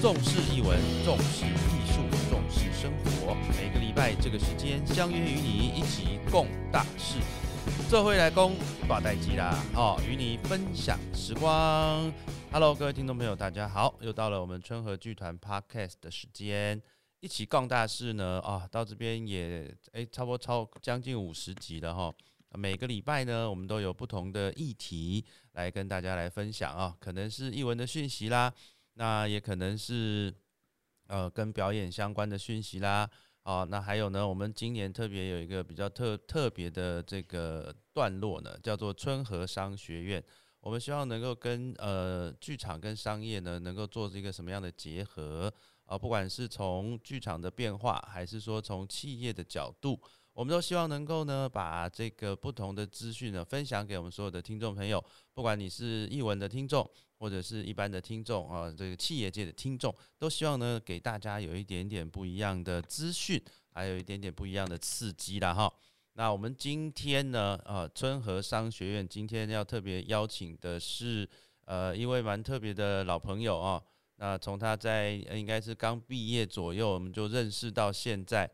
重视译文，重视艺术，重视生活。每个礼拜这个时间，相约与你一起共大事。这回来攻大代机啦，哦，与你分享时光。Hello，各位听众朋友，大家好，又到了我们春和剧团 Podcast 的时间，一起共大事呢。啊，到这边也哎，差不多超将近五十集了哈。每个礼拜呢，我们都有不同的议题来跟大家来分享啊，可能是译文的讯息啦。那也可能是，呃，跟表演相关的讯息啦，啊，那还有呢，我们今年特别有一个比较特特别的这个段落呢，叫做春和商学院。我们希望能够跟呃剧场跟商业呢，能够做一个什么样的结合啊？不管是从剧场的变化，还是说从企业的角度，我们都希望能够呢，把这个不同的资讯呢，分享给我们所有的听众朋友，不管你是译文的听众。或者是一般的听众啊，这个企业界的听众都希望呢，给大家有一点点不一样的资讯，还有一点点不一样的刺激啦哈。那我们今天呢，呃，春和商学院今天要特别邀请的是呃一位蛮特别的老朋友啊。那从他在应该是刚毕业左右，我们就认识到现在，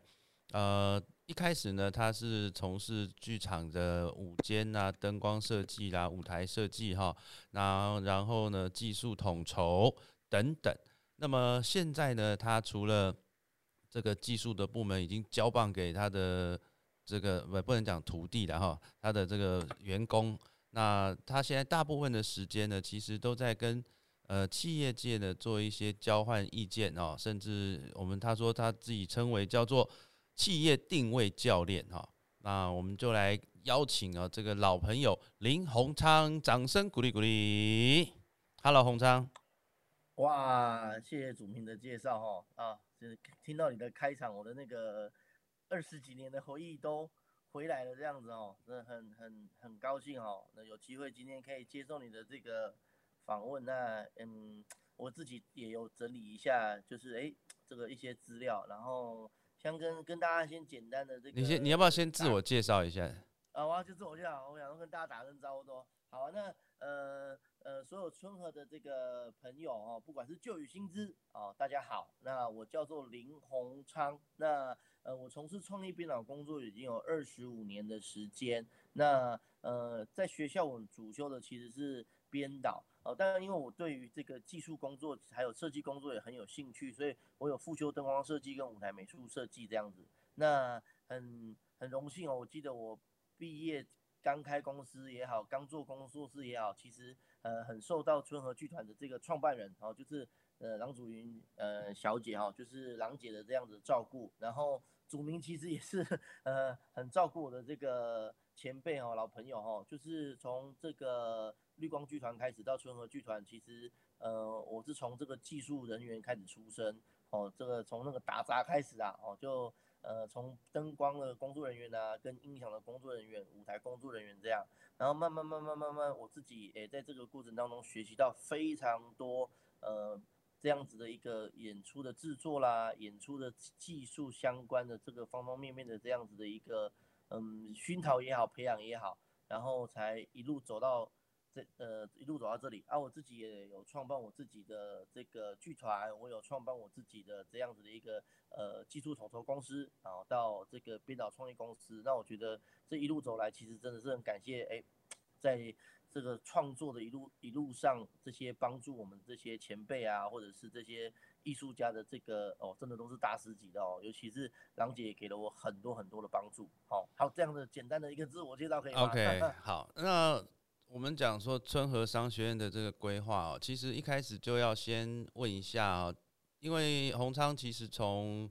呃。一开始呢，他是从事剧场的舞间啊、灯光设计啦、舞台设计哈，那然后呢，技术统筹等等。那么现在呢，他除了这个技术的部门已经交棒给他的这个不不能讲徒弟了哈，他的这个员工。那他现在大部分的时间呢，其实都在跟呃企业界呢做一些交换意见哦，甚至我们他说他自己称为叫做。企业定位教练哈，那我们就来邀请啊这个老朋友林宏昌，掌声鼓励鼓励。Hello，宏昌。哇，谢谢祖明的介绍哈啊，就是听到你的开场，我的那个二十几年的回忆都回来了这样子哦，那很很很高兴哦。那有机会今天可以接受你的这个访问，那嗯，我自己也有整理一下，就是哎这个一些资料，然后。想跟跟大家先简单的这个，你先你要不要先自我介绍一下？啊，我要就自我介绍，我想跟大家打声招呼说，好，那呃呃，所有春和的这个朋友哦，不管是旧与新知哦，大家好，那我叫做林宏昌，那呃我从事创意编导工作已经有二十五年的时间，那呃在学校我主修的其实是编导。哦，当然，因为我对于这个技术工作还有设计工作也很有兴趣，所以我有复修灯光设计跟舞台美术设计这样子。那很很荣幸哦，我记得我毕业刚开公司也好，刚做工作室也好，其实呃很受到春和剧团的这个创办人哦，就是呃郎祖云呃小姐哈，就是郎姐的这样子照顾。然后祖明其实也是呃很照顾我的这个前辈哦，老朋友哈，就是从这个。绿光剧团开始到春和剧团，其实呃我是从这个技术人员开始出身哦，这个从那个打杂开始啊哦，就呃从灯光的工作人员啊，跟音响的工作人员、舞台工作人员这样，然后慢慢慢慢慢慢，我自己诶在这个过程当中学习到非常多呃这样子的一个演出的制作啦，演出的技术相关的这个方方面面的这样子的一个嗯熏陶也好，培养也好，然后才一路走到。这呃一路走到这里啊，我自己也有创办我自己的这个剧团，我有创办我自己的这样子的一个呃技术统筹公司，然后到这个编导创意公司。那我觉得这一路走来，其实真的是很感谢哎，在这个创作的一路一路上，这些帮助我们这些前辈啊，或者是这些艺术家的这个哦，真的都是大师级的哦。尤其是郎姐也给了我很多很多的帮助。好，好这样的简单的一个自我介绍可以吗？OK，好，那。我们讲说春和商学院的这个规划哦，其实一开始就要先问一下哦，因为洪昌其实从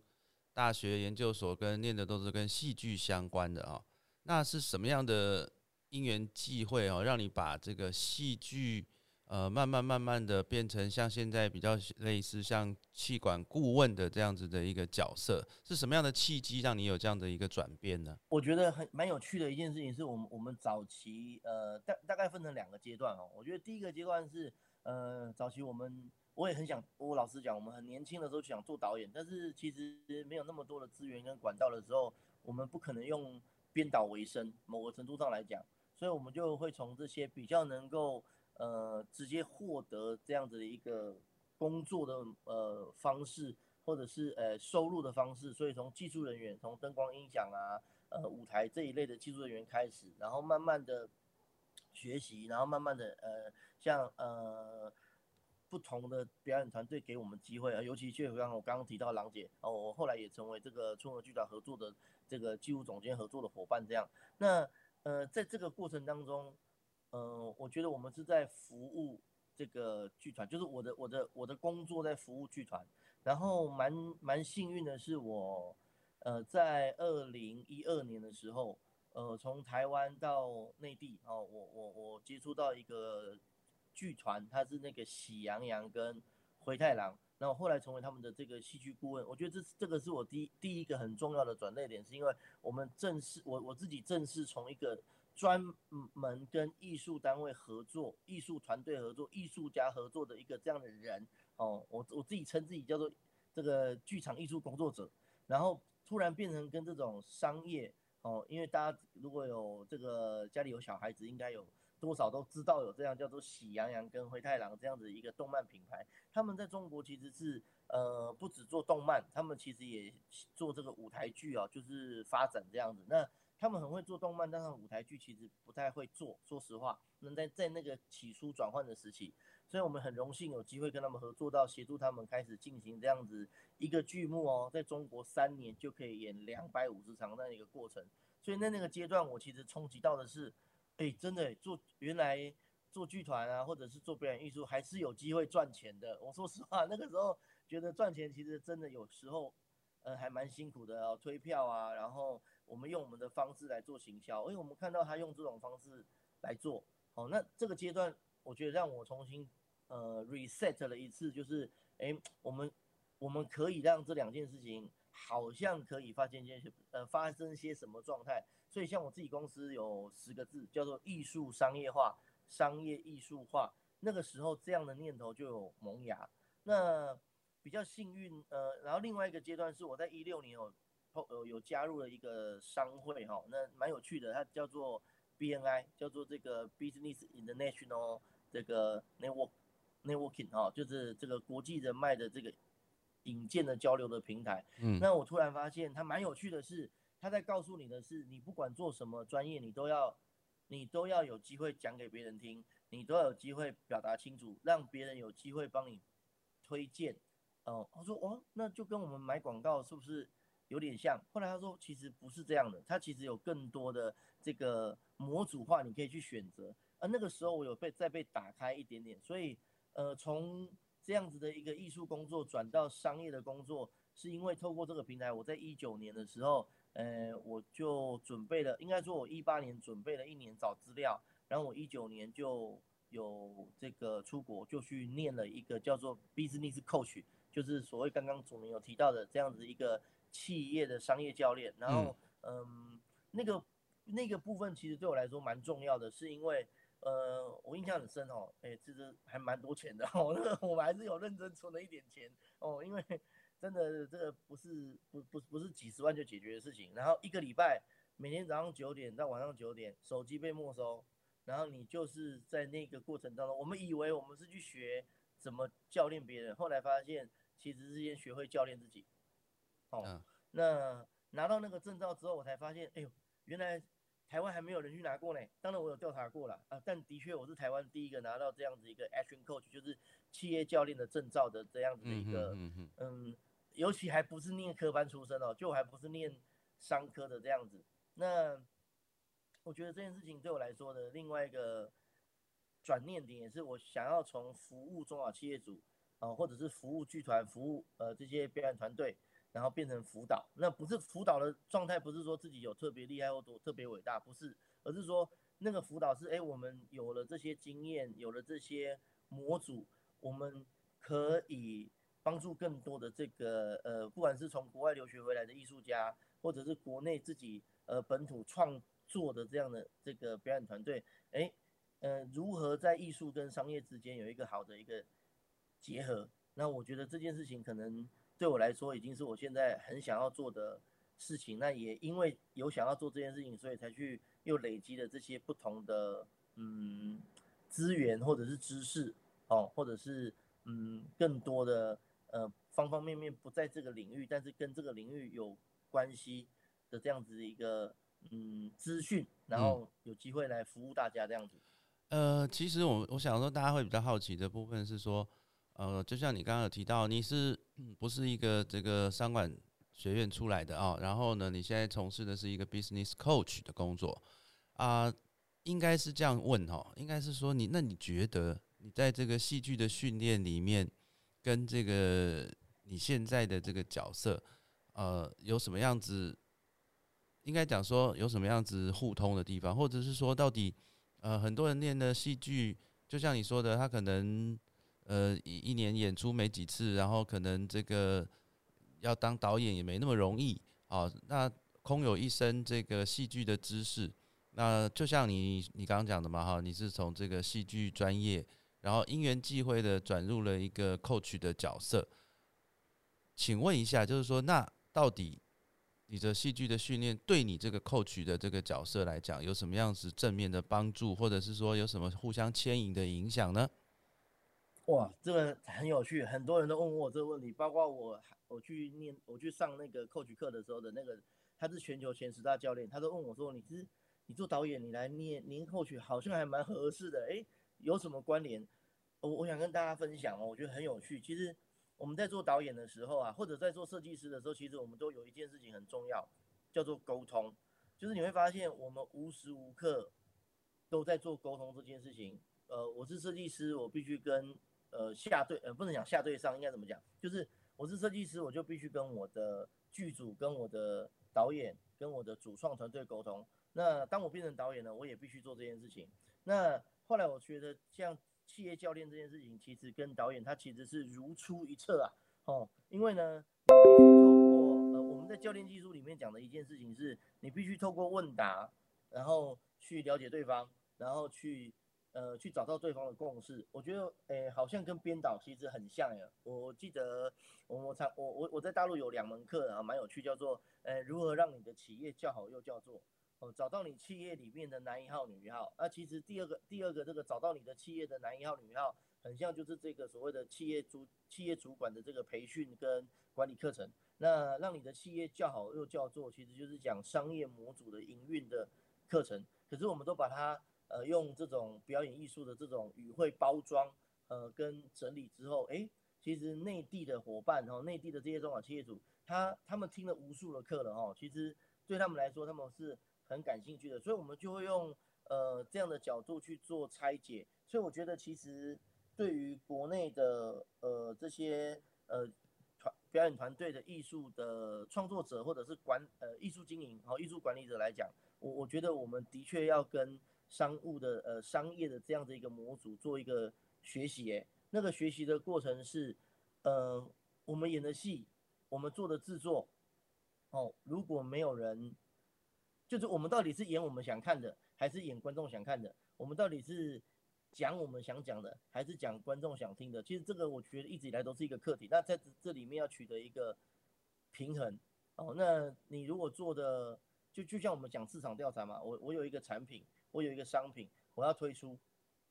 大学研究所跟念的都是跟戏剧相关的啊，那是什么样的因缘际会哦，让你把这个戏剧？呃，慢慢慢慢的变成像现在比较类似像气管顾问的这样子的一个角色，是什么样的契机让你有这样的一个转变呢？我觉得很蛮有趣的一件事情，是我们我们早期呃大大概分成两个阶段哦。我觉得第一个阶段是呃早期我们我也很想，我老实讲，我们很年轻的时候想做导演，但是其实没有那么多的资源跟管道的时候，我们不可能用编导为生，某个程度上来讲，所以我们就会从这些比较能够。呃，直接获得这样子的一个工作的呃方式，或者是呃收入的方式，所以从技术人员，从灯光音响啊，呃舞台这一类的技术人员开始，然后慢慢的学习，然后慢慢的呃像呃。不同的表演团队给我们机会啊，尤其就像我刚刚提到郎姐哦，我后来也成为这个春和剧团合作的这个技术总监合作的伙伴，这样。那呃，在这个过程当中，呃，我觉得我们是在服务这个剧团，就是我的我的我的工作在服务剧团。然后蛮蛮幸运的是，我呃在二零一二年的时候，呃从台湾到内地哦，我我我接触到一个。剧团他是那个喜羊羊跟灰太狼，然后后来成为他们的这个戏剧顾问。我觉得这这个是我第第一个很重要的转捩点，是因为我们正式我我自己正式从一个专门跟艺术单位合作、艺术团队合作、艺术家合作的一个这样的人哦，我我自己称自己叫做这个剧场艺术工作者，然后突然变成跟这种商业哦，因为大家如果有这个家里有小孩子，应该有。多少都知道有这样叫做喜羊羊跟灰太狼这样子一个动漫品牌，他们在中国其实是呃不止做动漫，他们其实也做这个舞台剧啊，就是发展这样子。那他们很会做动漫，但是舞台剧其实不太会做，说实话。那在在那个起初转换的时期，所以我们很荣幸有机会跟他们合作到协助他们开始进行这样子一个剧目哦，在中国三年就可以演两百五十场那一个过程。所以在那个阶段，我其实冲击到的是。哎，真的做原来做剧团啊，或者是做表演艺术，还是有机会赚钱的。我说实话，那个时候觉得赚钱其实真的有时候，呃，还蛮辛苦的哦，推票啊，然后我们用我们的方式来做行销。因为，我们看到他用这种方式来做，哦，那这个阶段我觉得让我重新呃 reset 了一次，就是哎，我们我们可以让这两件事情好像可以发现一些呃发生些什么状态。所以，像我自己公司有十个字，叫做艺术商业化、商业艺术化。那个时候，这样的念头就有萌芽。那比较幸运，呃，然后另外一个阶段是我在一六年有有有加入了一个商会，哈，那蛮有趣的，它叫做 BNI，叫做这个 Business International 这个 Network Networking，哈，就是这个国际人脉的这个引荐的交流的平台。嗯，那我突然发现它蛮有趣的是。它在告诉你的是，你不管做什么专业，你都要，你都要有机会讲给别人听，你都要有机会表达清楚，让别人有机会帮你推荐。哦，我说哦，那就跟我们买广告是不是有点像？后来他说，其实不是这样的，他其实有更多的这个模组化，你可以去选择。而那个时候我有被再被打开一点点，所以呃，从这样子的一个艺术工作转到商业的工作，是因为透过这个平台，我在一九年的时候。呃，我就准备了，应该说，我一八年准备了一年找资料，然后我一九年就有这个出国，就去念了一个叫做 Business Coach，就是所谓刚刚主持有提到的这样子一个企业的商业教练。然后，嗯，那个那个部分其实对我来说蛮重要的，是因为，呃，我印象很深哦，哎，其实还蛮多钱的哦，那个我们还是有认真存了一点钱哦，因为。真的，这个不是不不不是几十万就解决的事情。然后一个礼拜，每天早上九点到晚上九点，手机被没收，然后你就是在那个过程当中，我们以为我们是去学怎么教练别人，后来发现其实是先学会教练自己。哦，那拿到那个证照之后，我才发现，哎呦，原来台湾还没有人去拿过呢。当然我有调查过了啊，但的确我是台湾第一个拿到这样子一个 Action Coach，就是企业教练的证照的这样子的一个，嗯。尤其还不是念科班出身哦，就还不是念商科的这样子。那我觉得这件事情对我来说的另外一个转念点，也是我想要从服务中小企业主啊，或者是服务剧团、服务呃这些表演团队，然后变成辅导。那不是辅导的状态，不是说自己有特别厉害或多特别伟大，不是，而是说那个辅导是，哎，我们有了这些经验，有了这些模组，我们可以。帮助更多的这个呃，不管是从国外留学回来的艺术家，或者是国内自己呃本土创作的这样的这个表演团队，哎，呃，如何在艺术跟商业之间有一个好的一个结合？那我觉得这件事情可能对我来说已经是我现在很想要做的事情。那也因为有想要做这件事情，所以才去又累积了这些不同的嗯资源或者是知识哦，或者是。嗯更多的呃方方面面不在这个领域，但是跟这个领域有关系的这样子的一个嗯资讯，然后有机会来服务大家这样子。呃，其实我我想说，大家会比较好奇的部分是说，呃，就像你刚刚有提到，你是不是一个这个商管学院出来的啊？然后呢，你现在从事的是一个 business coach 的工作啊？应该是这样问哈，应该是说你那你觉得你在这个戏剧的训练里面，跟这个你现在的这个角色，呃，有什么样子？应该讲说有什么样子互通的地方，或者是说到底？呃，很多人练的戏剧，就像你说的，他可能呃一一年演出没几次，然后可能这个要当导演也没那么容易啊。那空有一身这个戏剧的知识，那就像你你刚刚讲的嘛哈，你是从这个戏剧专业，然后因缘际会的转入了一个 coach 的角色。请问一下，就是说，那到底？你的戏剧的训练对你这个 coach 的这个角色来讲，有什么样子正面的帮助，或者是说有什么互相牵引的影响呢？哇，这个很有趣，很多人都问我这个问题，包括我，我去念，我去上那个口诀课的时候的那个，他是全球前十大教练，他都问我说，你是你做导演，你来念您口诀好像还蛮合适的，诶，有什么关联？我我想跟大家分享哦，我觉得很有趣，其实。我们在做导演的时候啊，或者在做设计师的时候，其实我们都有一件事情很重要，叫做沟通。就是你会发现，我们无时无刻都在做沟通这件事情。呃，我是设计师，我必须跟呃下对，呃不能讲下对上，应该怎么讲？就是我是设计师，我就必须跟我的剧组、跟我的导演、跟我的主创团队沟通。那当我变成导演呢，我也必须做这件事情。那后来我觉得像。企业教练这件事情，其实跟导演他其实是如出一辙啊，哦，因为呢，你必须透过呃我们在教练技术里面讲的一件事情是，你必须透过问答，然后去了解对方，然后去呃去找到对方的共识。我觉得诶好像跟编导其实很像呀。我记得我我常我我我在大陆有两门课啊，蛮有趣，叫做呃如何让你的企业叫好又叫座。哦找到你企业里面的男一号、女一号。那其实第二个、第二个这个找到你的企业的男一号、女一号，很像就是这个所谓的企业主、企业主管的这个培训跟管理课程。那让你的企业叫好又叫座，其实就是讲商业模组的营运的课程。可是我们都把它呃用这种表演艺术的这种语汇包装呃跟整理之后，哎，其实内地的伙伴哈，内地的这些中小企业主，他他们听了无数的课了哈，其实对他们来说，他们是。很感兴趣的，所以我们就会用呃这样的角度去做拆解。所以我觉得其实对于国内的呃这些呃团表演团队的艺术的创作者或者是管呃艺术经营和艺术管理者来讲，我我觉得我们的确要跟商务的呃商业的这样的一个模组做一个学习。诶，那个学习的过程是呃我们演的戏，我们做的制作，哦如果没有人。就是我们到底是演我们想看的，还是演观众想看的？我们到底是讲我们想讲的，还是讲观众想听的？其实这个我觉得一直以来都是一个课题。那在这这里面要取得一个平衡哦。那你如果做的就就像我们讲市场调查嘛，我我有一个产品，我有一个商品，我要推出，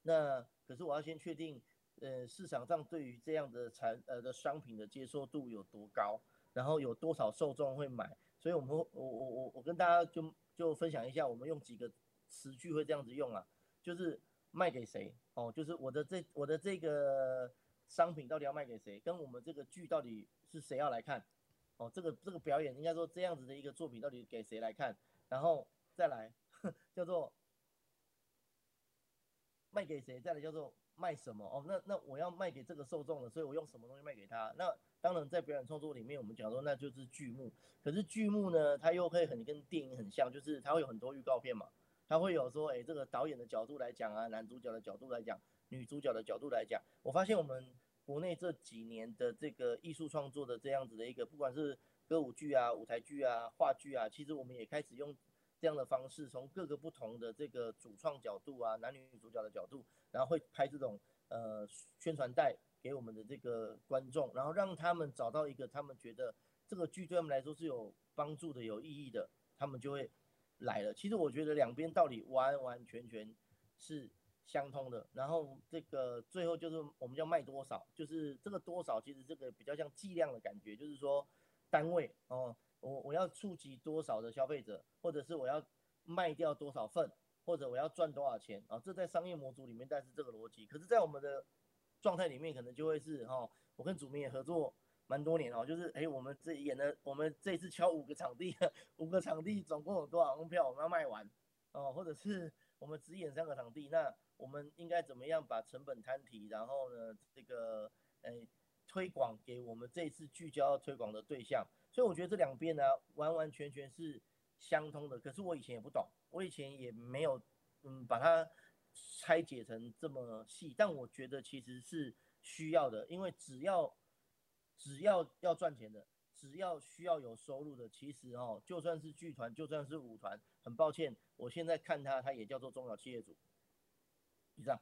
那可是我要先确定，呃，市场上对于这样的产呃的商品的接受度有多高，然后有多少受众会买。所以我们我我我我跟大家就。就分享一下，我们用几个词句会这样子用啊，就是卖给谁哦，就是我的这我的这个商品到底要卖给谁，跟我们这个剧到底是谁要来看哦，这个这个表演应该说这样子的一个作品到底给谁来看，然后再来 叫做卖给谁，再来叫做卖什么哦，那那我要卖给这个受众的，所以我用什么东西卖给他？那当然在表演创作里面，我们讲说那就是剧目。可是剧目呢，它又会很跟电影很像，就是它会有很多预告片嘛，它会有说，哎，这个导演的角度来讲啊，男主角的角度来讲，女主角的角度来讲。我发现我们国内这几年的这个艺术创作的这样子的一个，不管是歌舞剧啊、舞台剧啊、话剧啊，其实我们也开始用这样的方式，从各个不同的这个主创角度啊、男女主角的角度，然后会拍这种呃宣传带给我们的这个观众，然后让他们找到一个他们觉得。这个剧对他们来说是有帮助的、有意义的，他们就会来了。其实我觉得两边道理完完全全是相通的。然后这个最后就是我们叫卖多少，就是这个多少其实这个比较像计量的感觉，就是说单位哦，我我要触及多少的消费者，或者是我要卖掉多少份，或者我要赚多少钱啊？这在商业模组里面，但是这个逻辑，可是，在我们的状态里面，可能就会是哈，我跟主明也合作。蛮多年哦，就是哎，我们这演的，我们这次敲五个场地，五个场地总共有多少张票？我们要卖完哦，或者是我们只演三个场地，那我们应该怎么样把成本摊提？然后呢，这个哎推广给我们这次聚焦推广的对象。所以我觉得这两边呢，完完全全是相通的。可是我以前也不懂，我以前也没有嗯把它拆解成这么细，但我觉得其实是需要的，因为只要。只要要赚钱的，只要需要有收入的，其实哦，就算是剧团，就算是舞团，很抱歉，我现在看他，他也叫做中小企业主。以上。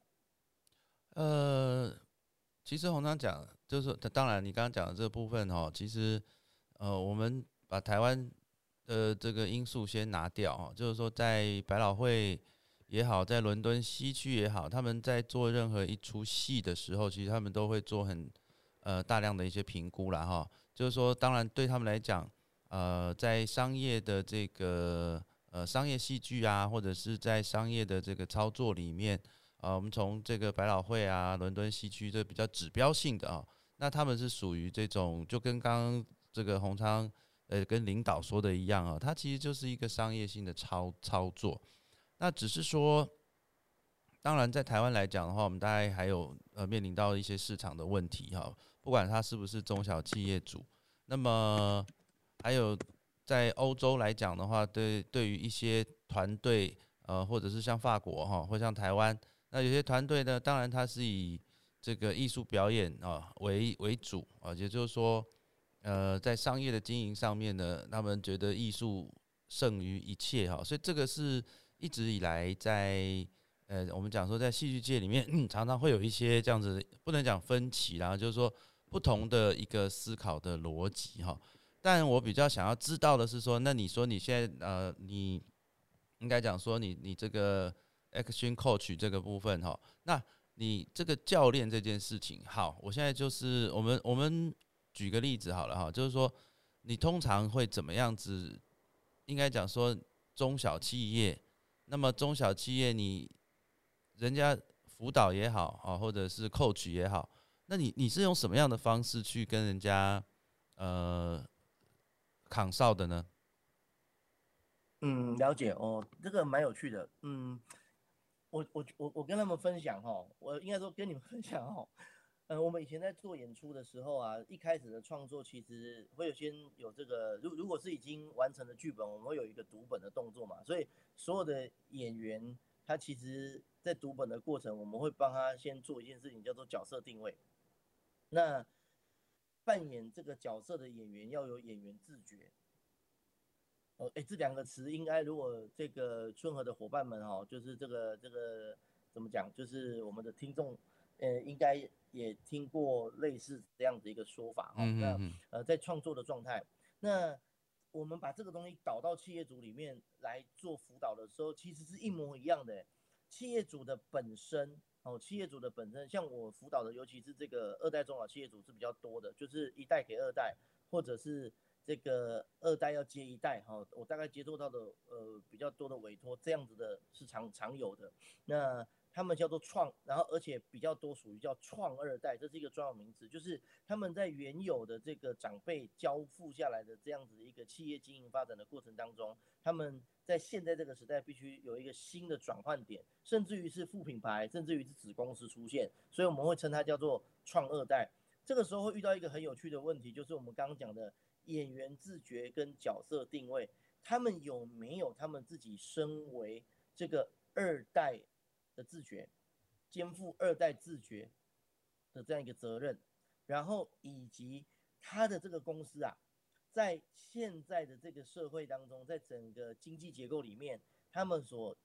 呃，其实洪章讲，就是当然你刚刚讲的这部分哦，其实呃，我们把台湾的这个因素先拿掉哦，就是说在百老汇也好，在伦敦西区也好，他们在做任何一出戏的时候，其实他们都会做很。呃，大量的一些评估了哈，就是说，当然对他们来讲，呃，在商业的这个呃商业戏剧啊，或者是在商业的这个操作里面，啊，我们从这个百老汇啊、伦敦西区这比较指标性的啊，那他们是属于这种，就跟刚这个洪昌呃跟领导说的一样啊，它其实就是一个商业性的操操作，那只是说。当然，在台湾来讲的话，我们大概还有呃面临到一些市场的问题哈，不管它是不是中小企业主，那么还有在欧洲来讲的话，对对于一些团队呃，或者是像法国哈，或像台湾，那有些团队呢，当然它是以这个艺术表演啊为为主啊，也就是说，呃，在商业的经营上面呢，他们觉得艺术胜于一切哈，所以这个是一直以来在。呃，我们讲说，在戏剧界里面，常常会有一些这样子，不能讲分歧然后，就是说不同的一个思考的逻辑哈。但我比较想要知道的是说，那你说你现在呃，你应该讲说你你这个 action coach 这个部分哈，那你这个教练这件事情，好，我现在就是我们我们举个例子好了哈，就是说你通常会怎么样子？应该讲说中小企业，那么中小企业你。人家辅导也好啊，或者是 coach 也好，那你你是用什么样的方式去跟人家呃扛哨的呢？嗯，了解哦，这个蛮有趣的。嗯，我我我我跟他们分享哈，我应该说跟你们分享哈。嗯，我们以前在做演出的时候啊，一开始的创作其实会有先有这个，如如果是已经完成的剧本，我们会有一个读本的动作嘛，所以所有的演员。他其实，在读本的过程，我们会帮他先做一件事情，叫做角色定位。那扮演这个角色的演员要有演员自觉。哦，哎，这两个词应该，如果这个春和的伙伴们哈，就是这个这个怎么讲，就是我们的听众，呃，应该也听过类似这样子一个说法哈。那呃，在创作的状态，那。我们把这个东西导到企业主里面来做辅导的时候，其实是一模一样的。企业主的本身，哦，企业主的本身，像我辅导的，尤其是这个二代中小企业主是比较多的，就是一代给二代，或者是这个二代要接一代，哈，我大概接触到的，呃，比较多的委托这样子的是常常有的。那他们叫做创，然后而且比较多属于叫创二代，这是一个专有名词，就是他们在原有的这个长辈交付下来的这样子一个企业经营发展的过程当中，他们在现在这个时代必须有一个新的转换点，甚至于是副品牌，甚至于是子公司出现，所以我们会称它叫做创二代。这个时候会遇到一个很有趣的问题，就是我们刚刚讲的演员自觉跟角色定位，他们有没有他们自己身为这个二代？自觉，肩负二代自觉的这样一个责任，然后以及他的这个公司啊，在现在的这个社会当中，在整个经济结构里面，他们所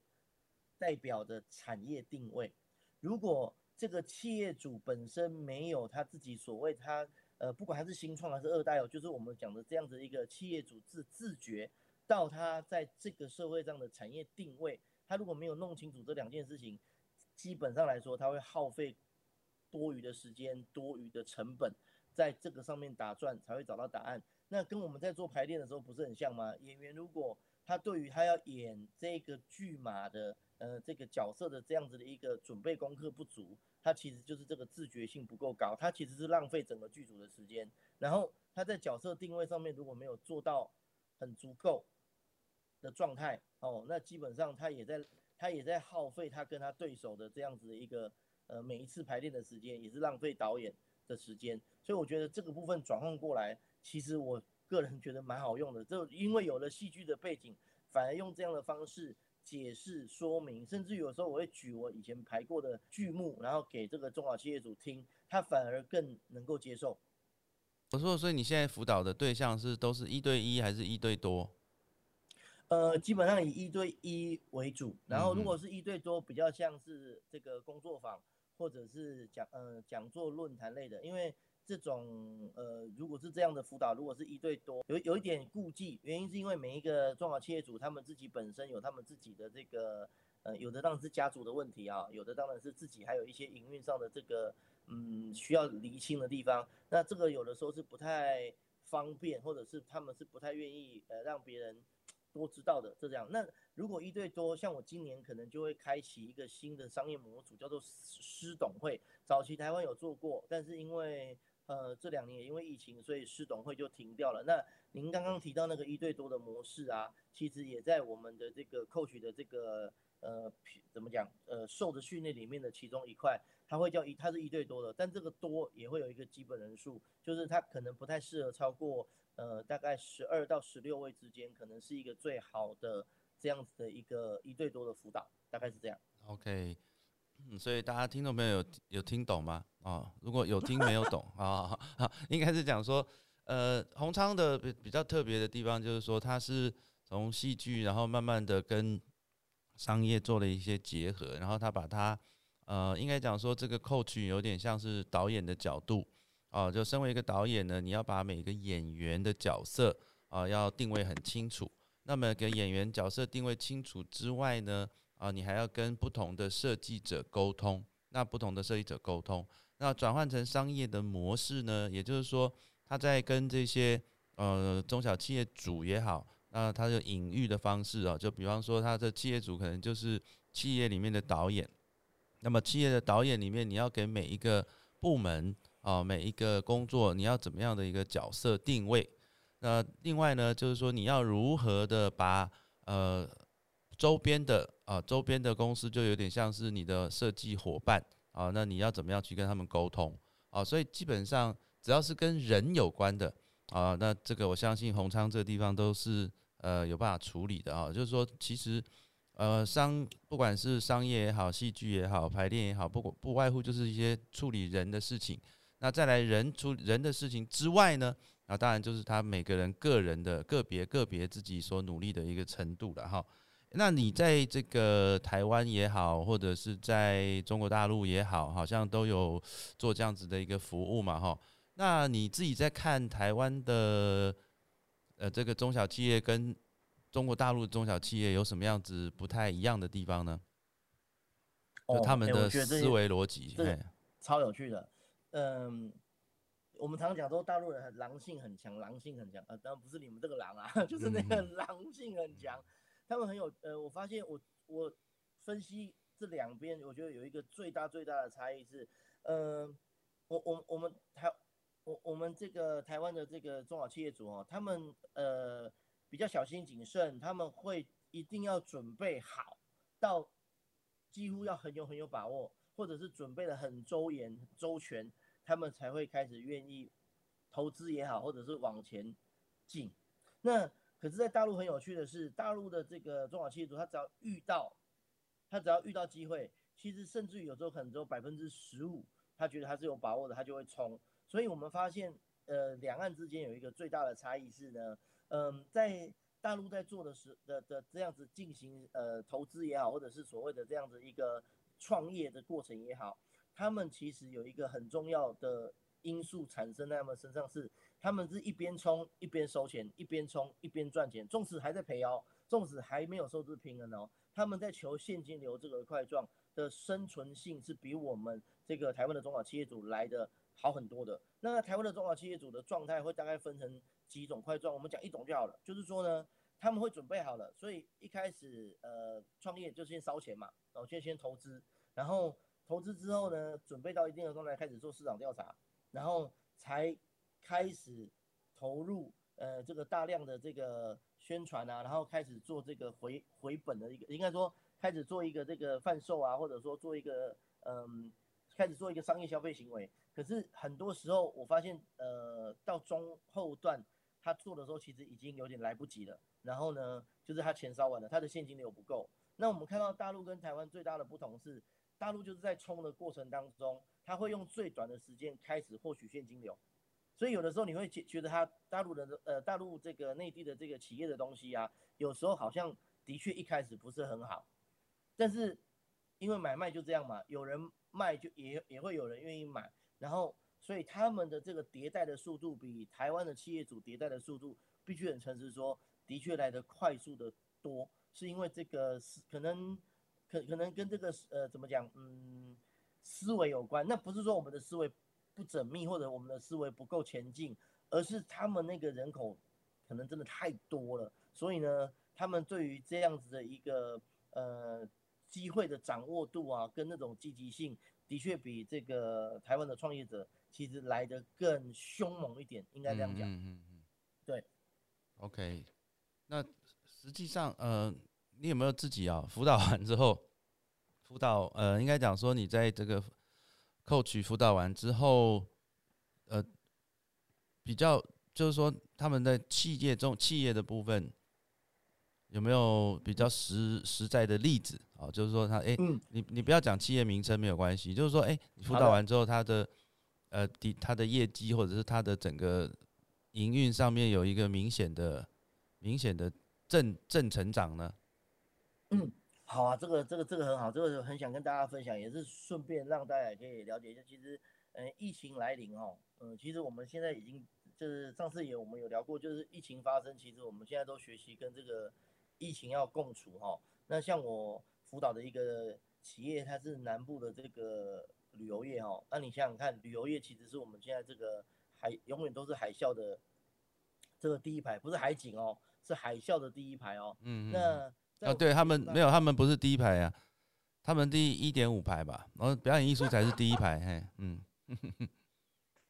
代表的产业定位，如果这个企业主本身没有他自己所谓他呃，不管他是新创还是二代哦，就是我们讲的这样子一个企业主自自觉到他在这个社会上的产业定位。他如果没有弄清楚这两件事情，基本上来说，他会耗费多余的时间、多余的成本，在这个上面打转才会找到答案。那跟我们在做排练的时候不是很像吗？演员如果他对于他要演这个剧码的呃这个角色的这样子的一个准备功课不足，他其实就是这个自觉性不够高，他其实是浪费整个剧组的时间。然后他在角色定位上面如果没有做到很足够的状态哦，那基本上他也在他也在耗费他跟他对手的这样子的一个呃每一次排练的时间，也是浪费导演的时间。所以我觉得这个部分转换过来。其实我个人觉得蛮好用的，就因为有了戏剧的背景，反而用这样的方式解释说明，甚至有时候我会举我以前排过的剧目，然后给这个中小企业主听，他反而更能够接受。我说，所以你现在辅导的对象是都是一对一还是一对多？呃，基本上以一对一为主，然后如果是一对多，比较像是这个工作坊或者是讲呃讲座论坛类的，因为。这种呃，如果是这样的辅导，如果是一对多，有有一点顾忌，原因是因为每一个中小企业主他们自己本身有他们自己的这个呃，有的当然是家族的问题啊，有的当然是自己还有一些营运上的这个嗯需要厘清的地方。那这个有的时候是不太方便，或者是他们是不太愿意呃让别人多知道的这样。那如果一对多，像我今年可能就会开启一个新的商业模组，叫做师董会。早期台湾有做过，但是因为呃，这两年也因为疫情，所以师董会就停掉了。那您刚刚提到那个一对多的模式啊，其实也在我们的这个 coach 的这个呃怎么讲呃受的训练里面的其中一块，它会叫一，它是一对多的，但这个多也会有一个基本人数，就是它可能不太适合超过呃大概十二到十六位之间，可能是一个最好的这样子的一个一对多的辅导，大概是这样。OK。所以大家听众朋友有有听懂吗？啊，如果有听没有懂啊，应该是讲说，呃，洪昌的比比较特别的地方就是说，它是从戏剧，然后慢慢的跟商业做了一些结合，然后他把它，呃，应该讲说这个 coach 有点像是导演的角度，啊，就身为一个导演呢，你要把每个演员的角色啊要定位很清楚，那么给演员角色定位清楚之外呢？啊，你还要跟不同的设计者沟通，那不同的设计者沟通，那转换成商业的模式呢？也就是说，他在跟这些呃中小企业主也好，那他的隐喻的方式啊，就比方说他的企业主可能就是企业里面的导演，那么企业的导演里面，你要给每一个部门啊，每一个工作，你要怎么样的一个角色定位？那另外呢，就是说你要如何的把呃。周边的啊，周边的公司就有点像是你的设计伙伴啊，那你要怎么样去跟他们沟通啊？所以基本上只要是跟人有关的啊，那这个我相信宏昌这个地方都是呃有办法处理的啊。就是说，其实呃商不管是商业也好，戏剧也好，排练也好，不不不外乎就是一些处理人的事情。那再来人处人的事情之外呢，那当然就是他每个人个人的个别个别自己所努力的一个程度了哈。那你在这个台湾也好，或者是在中国大陆也好，好像都有做这样子的一个服务嘛，哈。那你自己在看台湾的呃这个中小企业跟中国大陆的中小企业有什么样子不太一样的地方呢？就他们的思维逻辑，对，超有趣的。嗯，我们常讲说大陆人很狼性很强，狼性很强，呃，当然不是你们这个狼啊，就是那个狼性很强。他们很有呃，我发现我我分析这两边，我觉得有一个最大最大的差异是，呃，我我我们台我我们这个台湾的这个中小企业主哦，他们呃比较小心谨慎，他们会一定要准备好到几乎要很有很有把握，或者是准备的很周延周全，他们才会开始愿意投资也好，或者是往前进。那可是，在大陆很有趣的是，大陆的这个中小企业主，他只要遇到，他只要遇到机会，其实甚至于有时候可能只有百分之十五，他觉得他是有把握的，他就会冲。所以我们发现，呃，两岸之间有一个最大的差异是呢，嗯，在大陆在做的时的的这样子进行呃投资也好，或者是所谓的这样子一个创业的过程也好，他们其实有一个很重要的因素产生在他们身上是。他们是一边冲一边收钱，一边冲一边赚钱，纵使还在赔哦，纵使还没有收支平衡哦，他们在求现金流这个块状，的生存性是比我们这个台湾的中小企业主来的好很多的。那台湾的中小企业主的状态会大概分成几种块状，我们讲一种就好了，就是说呢，他们会准备好了，所以一开始呃创业就先烧钱嘛，然后先先投资，然后投资之后呢，准备到一定的状态开始做市场调查，然后才开始投入呃这个大量的这个宣传啊，然后开始做这个回回本的一个，应该说开始做一个这个贩售啊，或者说做一个嗯。开始做一个商业消费行为，可是很多时候我发现，呃，到中后段他做的时候，其实已经有点来不及了。然后呢，就是他钱烧完了，他的现金流不够。那我们看到大陆跟台湾最大的不同是，大陆就是在冲的过程当中，他会用最短的时间开始获取现金流。所以有的时候你会觉觉得他大陆的呃大陆这个内地的这个企业的东西啊，有时候好像的确一开始不是很好，但是因为买卖就这样嘛，有人。卖就也也会有人愿意买，然后所以他们的这个迭代的速度比台湾的企业主迭代的速度，必须很诚实说，的确来的快速的多，是因为这个是可能可可能跟这个呃怎么讲嗯思维有关，那不是说我们的思维不缜密或者我们的思维不够前进，而是他们那个人口可能真的太多了，所以呢，他们对于这样子的一个呃。机会的掌握度啊，跟那种积极性，的确比这个台湾的创业者其实来的更凶猛一点，应该这样讲。嗯嗯嗯，对。OK，那实际上，呃，你有没有自己啊辅导完之后，辅导呃，应该讲说你在这个 coach 辅导完之后，呃，比较就是说他们在企业中企业的部分。有没有比较实实在的例子啊？就是说他哎，你你不要讲企业名称没有关系，就是说哎，你辅导完之后，他的呃，的他的业绩或者是他的整个营运上面有一个明显的明显的正正成长呢？嗯，好啊，这个这个这个很好，这个很想跟大家分享，也是顺便让大家可以了解一下，其实嗯，疫情来临哦，嗯，其实我们现在已经就是上次也我们有聊过，就是疫情发生，其实我们现在都学习跟这个。疫情要共处哈，那像我辅导的一个企业，它是南部的这个旅游业哈，那你想想看，旅游业其实是我们现在这个海永远都是海啸的这个第一排，不是海景哦，是海啸的第一排哦。嗯嗯。那啊，对他们没有，他们不是第一排呀，他们第一点五排吧，然后表演艺术才是第一排，嘿，嗯。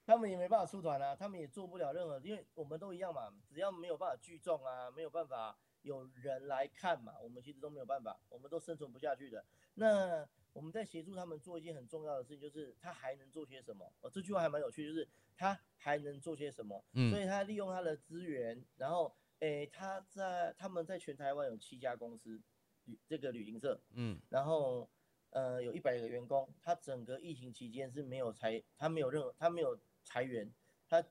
他们也没办法出团啊，他们也做不了任何，因为我们都一样嘛，只要没有办法聚众啊，没有办法。有人来看嘛，我们其实都没有办法，我们都生存不下去的。那我们在协助他们做一件很重要的事情，就是他还能做些什么？哦，这句话还蛮有趣，就是他还能做些什么？嗯，所以他利用他的资源，然后，诶，他在他们在全台湾有七家公司，旅这个旅行社，嗯，然后，呃，有一百个员工，他整个疫情期间是没有裁，他没有任何，他没有裁员，他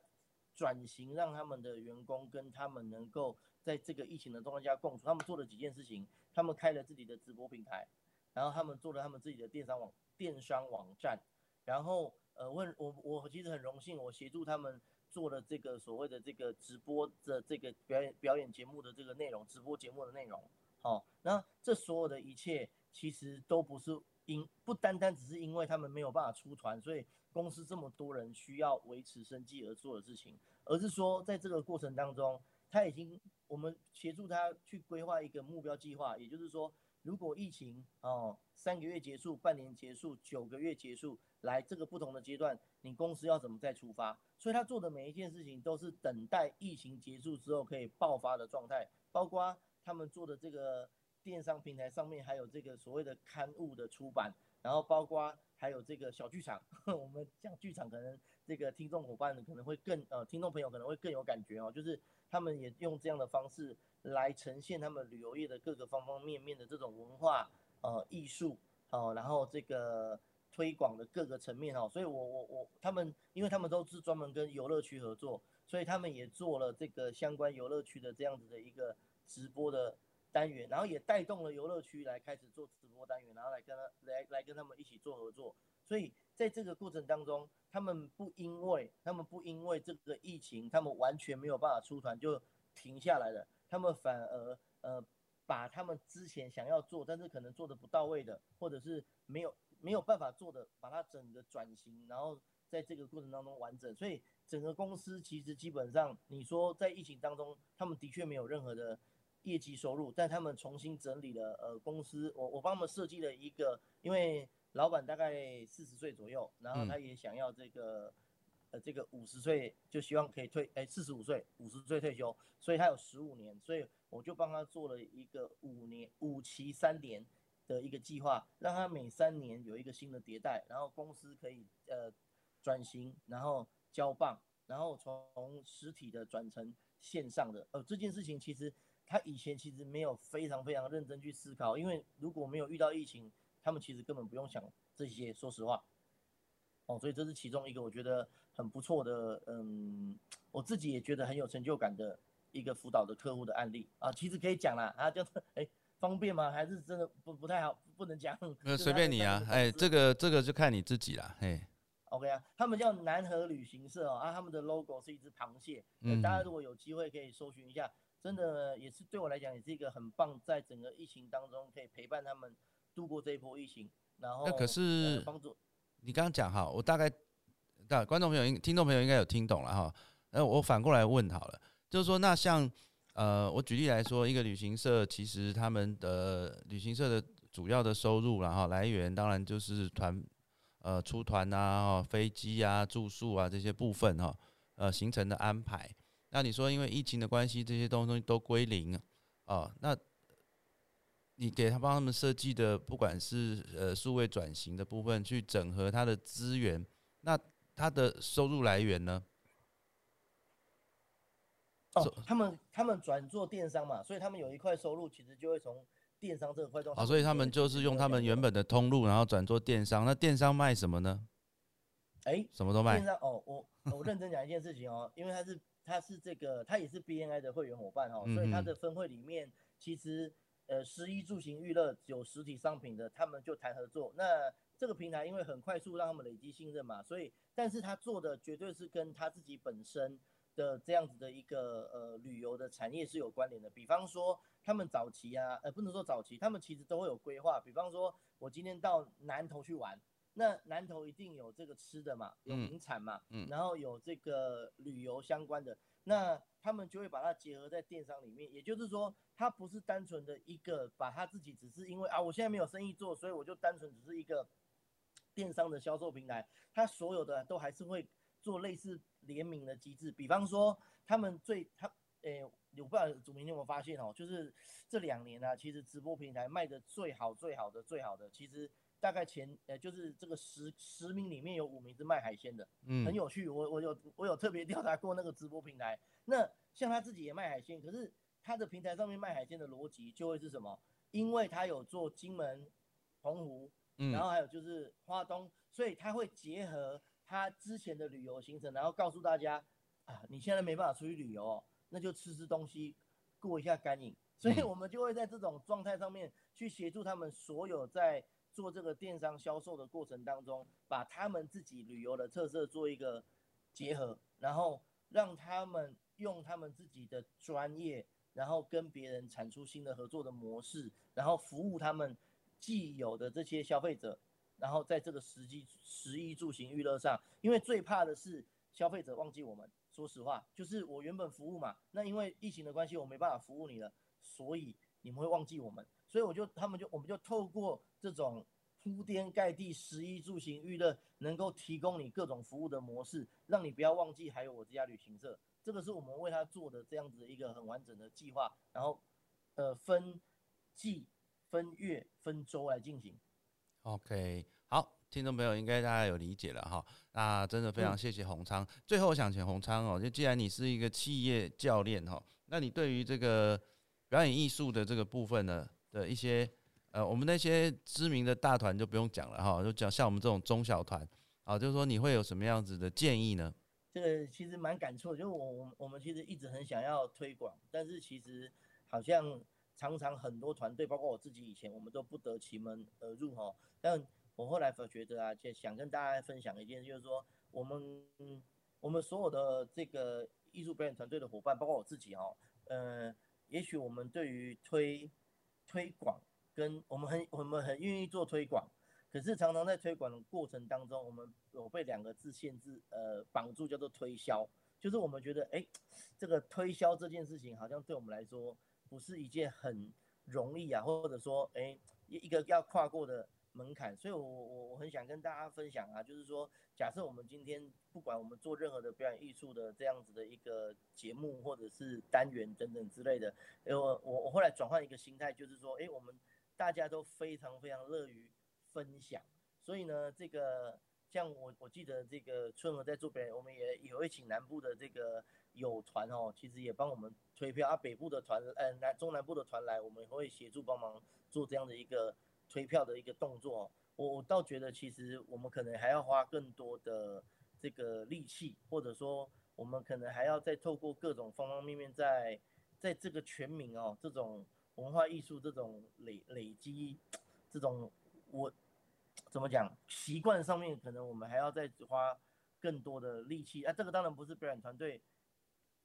转型让他们的员工跟他们能够。在这个疫情的状况下共处，他们做了几件事情，他们开了自己的直播平台，然后他们做了他们自己的电商网电商网站，然后呃问我我其实很荣幸，我协助他们做了这个所谓的这个直播的这个表演表演节目的这个内容，直播节目的内容，好，那这所有的一切其实都不是因不单单只是因为他们没有办法出团，所以公司这么多人需要维持生计而做的事情，而是说在这个过程当中。他已经，我们协助他去规划一个目标计划，也就是说，如果疫情哦三个月结束、半年结束、九个月结束，来这个不同的阶段，你公司要怎么再出发？所以他做的每一件事情都是等待疫情结束之后可以爆发的状态，包括他们做的这个电商平台上面还有这个所谓的刊物的出版，然后包括还有这个小剧场，我们像剧场可能这个听众伙伴可能会更呃，听众朋友可能会更有感觉哦，就是。他们也用这样的方式来呈现他们旅游业的各个方方面面的这种文化、呃艺术，哦，然后这个推广的各个层面哦，所以我我我他们，因为他们都是专门跟游乐区合作，所以他们也做了这个相关游乐区的这样子的一个直播的单元，然后也带动了游乐区来开始做直播单元，然后来跟他来来跟他们一起做合作，所以。在这个过程当中，他们不因为他们不因为这个疫情，他们完全没有办法出团就停下来了，他们反而呃把他们之前想要做，但是可能做的不到位的，或者是没有没有办法做的，把它整个转型，然后在这个过程当中完整。所以整个公司其实基本上，你说在疫情当中，他们的确没有任何的业绩收入，但他们重新整理了呃公司，我我帮他们设计了一个，因为老板大概四十岁左右，然后他也想要这个。呃，这个五十岁就希望可以退，哎，四十五岁五十岁退休，所以他有十五年，所以我就帮他做了一个五年五期三年的一个计划，让他每三年有一个新的迭代，然后公司可以呃转型，然后交棒，然后从实体的转成线上的。呃，这件事情其实他以前其实没有非常非常认真去思考，因为如果没有遇到疫情，他们其实根本不用想这些，说实话。哦，所以这是其中一个我觉得很不错的，嗯，我自己也觉得很有成就感的一个辅导的客户的案例啊，其实可以讲啦，啊，就是哎，方便吗？还是真的不不太好，不能讲？那随便你啊，哎，这个这个就看你自己啦，嘿。OK 啊，他们叫南河旅行社哦，啊，他们的 logo 是一只螃蟹，嗯，大家如果有机会可以搜寻一下，真的也是对我来讲也是一个很棒，在整个疫情当中可以陪伴他们度过这一波疫情，然后那可是帮助。你刚刚讲哈，我大概，大观众朋友、应听众朋友应该有听懂了哈。那我反过来问好了，就是说，那像呃，我举例来说，一个旅行社其实他们的旅行社的主要的收入然后来源，当然就是团呃出团啊、飞机啊、住宿啊这些部分哈，呃行程的安排。那你说因为疫情的关系，这些东西都归零啊，那。你给他帮他们设计的，不管是呃数位转型的部分，去整合他的资源，那他的收入来源呢？哦，他们他们转做电商嘛，所以他们有一块收入，其实就会从电商这块中。啊，所以他们就是用他们原本的通路，然后转做电商。那电商卖什么呢？哎，什么都卖。电商哦，我我认真讲一件事情哦，因为他是他是这个他也是 BNI 的会员伙伴哦，所以他的分会里面其实。呃，十一住行娱乐有实体商品的，他们就谈合作。那这个平台因为很快速让他们累积信任嘛，所以，但是他做的绝对是跟他自己本身的这样子的一个呃旅游的产业是有关联的。比方说，他们早期啊，呃，不能说早期，他们其实都会有规划。比方说，我今天到南投去玩，那南头一定有这个吃的嘛，有名产嘛，嗯，然后有这个旅游相关的。那他们就会把它结合在电商里面，也就是说，它不是单纯的一个把他自己只是因为啊，我现在没有生意做，所以我就单纯只是一个电商的销售平台。它所有的都还是会做类似联名的机制，比方说他们最他诶，我不知道主明你有没有发现哦，就是这两年呢，其实直播平台卖的最好最好的最好的，其实。大概前呃就是这个十十名里面有五名是卖海鲜的，嗯，很有趣。我我有我有特别调查过那个直播平台。那像他自己也卖海鲜，可是他的平台上面卖海鲜的逻辑就会是什么？因为他有做金门、澎湖，嗯，然后还有就是花东，所以他会结合他之前的旅游行程，然后告诉大家啊，你现在没办法出去旅游，那就吃吃东西，过一下干瘾。所以我们就会在这种状态上面去协助他们所有在。做这个电商销售的过程当中，把他们自己旅游的特色做一个结合，然后让他们用他们自己的专业，然后跟别人产出新的合作的模式，然后服务他们既有的这些消费者，然后在这个实际食衣住行娱乐上，因为最怕的是消费者忘记我们。说实话，就是我原本服务嘛，那因为疫情的关系，我没办法服务你了，所以你们会忘记我们。所以我就，他们就，我们就透过这种铺天盖地、食衣住行娱乐，能够提供你各种服务的模式，让你不要忘记还有我这家旅行社。这个是我们为他做的这样子一个很完整的计划，然后，呃，分季、分月、分周来进行。OK，好，听众朋友应该大家有理解了哈。那真的非常谢谢洪昌。最后我想请洪昌哦，就既然你是一个企业教练哈，那你对于这个表演艺术的这个部分呢？的一些呃，我们那些知名的大团就不用讲了哈，就讲像我们这种中小团啊，就是说你会有什么样子的建议呢？这个其实蛮感触，就是我我我们其实一直很想要推广，但是其实好像常常很多团队，包括我自己以前，我们都不得其门而入哈。但我后来觉得啊，就想跟大家分享一件，就是说我们我们所有的这个艺术表演团队的伙伴，包括我自己哈，呃，也许我们对于推推广，跟我们很我们很愿意做推广，可是常常在推广的过程当中，我们有被两个字限制，呃，绑住，叫做推销。就是我们觉得，哎，这个推销这件事情，好像对我们来说不是一件很容易啊，或者说，哎，一一个要跨过的门槛。所以，我我我很想跟大家分享啊，就是说，假设我们今天不管我们做任何的表演艺术的这样子的一个节目，或者是单元等等之类的，因为，我我后来转换一个心态，就是说，哎，我们大家都非常非常乐于分享，所以呢，这个。像我我记得这个春和在做表演，我们也也会请南部的这个友团哦，其实也帮我们推票啊。北部的团，呃，南中南部的团来，我们会协助帮忙做这样的一个推票的一个动作。我我倒觉得，其实我们可能还要花更多的这个力气，或者说我们可能还要再透过各种方方面面，在在这个全民哦，这种文化艺术这种累累积，这种我。怎么讲？习惯上面可能我们还要再花更多的力气啊！这个当然不是表演团队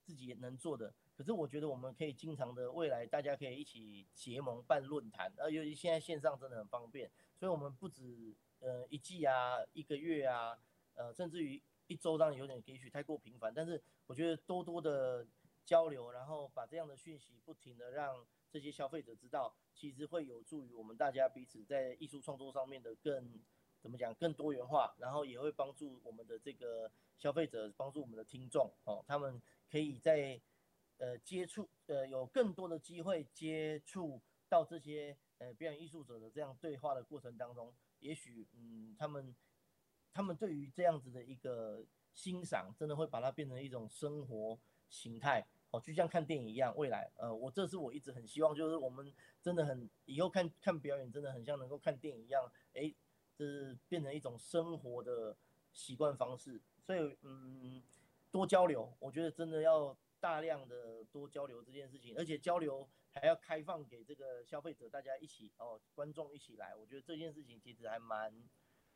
自己能做的，可是我觉得我们可以经常的未来大家可以一起结盟办论坛，而，尤其现在线上真的很方便，所以我们不止呃一季啊、一个月啊，呃，甚至于一周当然有点也许太过频繁，但是我觉得多多的交流，然后把这样的讯息不停的让。这些消费者知道，其实会有助于我们大家彼此在艺术创作上面的更怎么讲更多元化，然后也会帮助我们的这个消费者，帮助我们的听众哦，他们可以在呃接触呃有更多的机会接触到这些呃表演艺术者的这样对话的过程当中，也许嗯他们他们对于这样子的一个欣赏，真的会把它变成一种生活形态。哦，就像看电影一样，未来，呃，我这是我一直很希望，就是我们真的很以后看看表演，真的很像能够看电影一样，哎，这是变成一种生活的习惯方式。所以，嗯，多交流，我觉得真的要大量的多交流这件事情，而且交流还要开放给这个消费者，大家一起哦，观众一起来，我觉得这件事情其实还蛮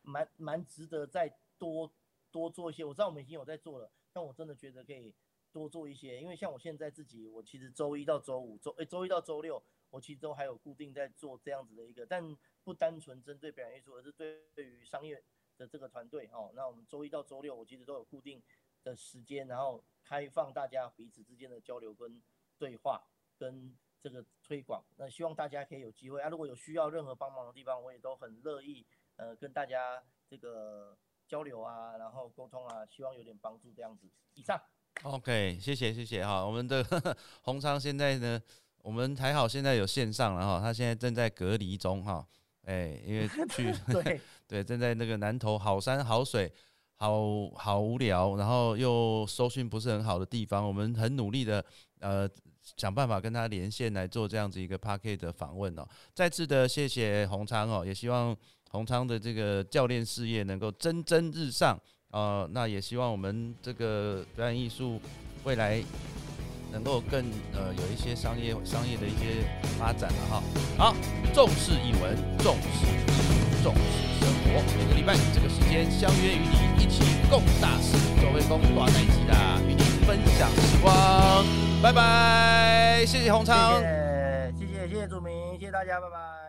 蛮蛮值得再多多做一些。我知道我们已经有在做了，但我真的觉得可以。多做一些，因为像我现在自己，我其实周一到周五，周诶周一到周六，我其实都还有固定在做这样子的一个，但不单纯针对表演艺术，而是对对于商业的这个团队哦。那我们周一到周六，我其实都有固定的时间，然后开放大家彼此之间的交流跟对话，跟这个推广。那希望大家可以有机会啊，如果有需要任何帮忙的地方，我也都很乐意呃跟大家这个交流啊，然后沟通啊，希望有点帮助这样子。以上。OK，谢谢谢谢哈，我们的 洪昌现在呢，我们还好现在有线上了哈，他现在正在隔离中哈，哎，因为去 对 对，正在那个南投好山好水，好好无聊，然后又收讯不是很好的地方，我们很努力的呃想办法跟他连线来做这样子一个 p a r k e 的访问哦，再次的谢谢洪昌哦，也希望洪昌的这个教练事业能够蒸蒸日上。呃，那也希望我们这个表演艺术未来能够更呃有一些商业商业的一些发展了哈。好，重视语文，重视，重视生活。每个礼拜这个时间相约与你一起共大事，周会公大在一起的，与你分享时光。拜拜，谢谢洪昌，谢谢谢谢祖明，谢谢大家，拜拜。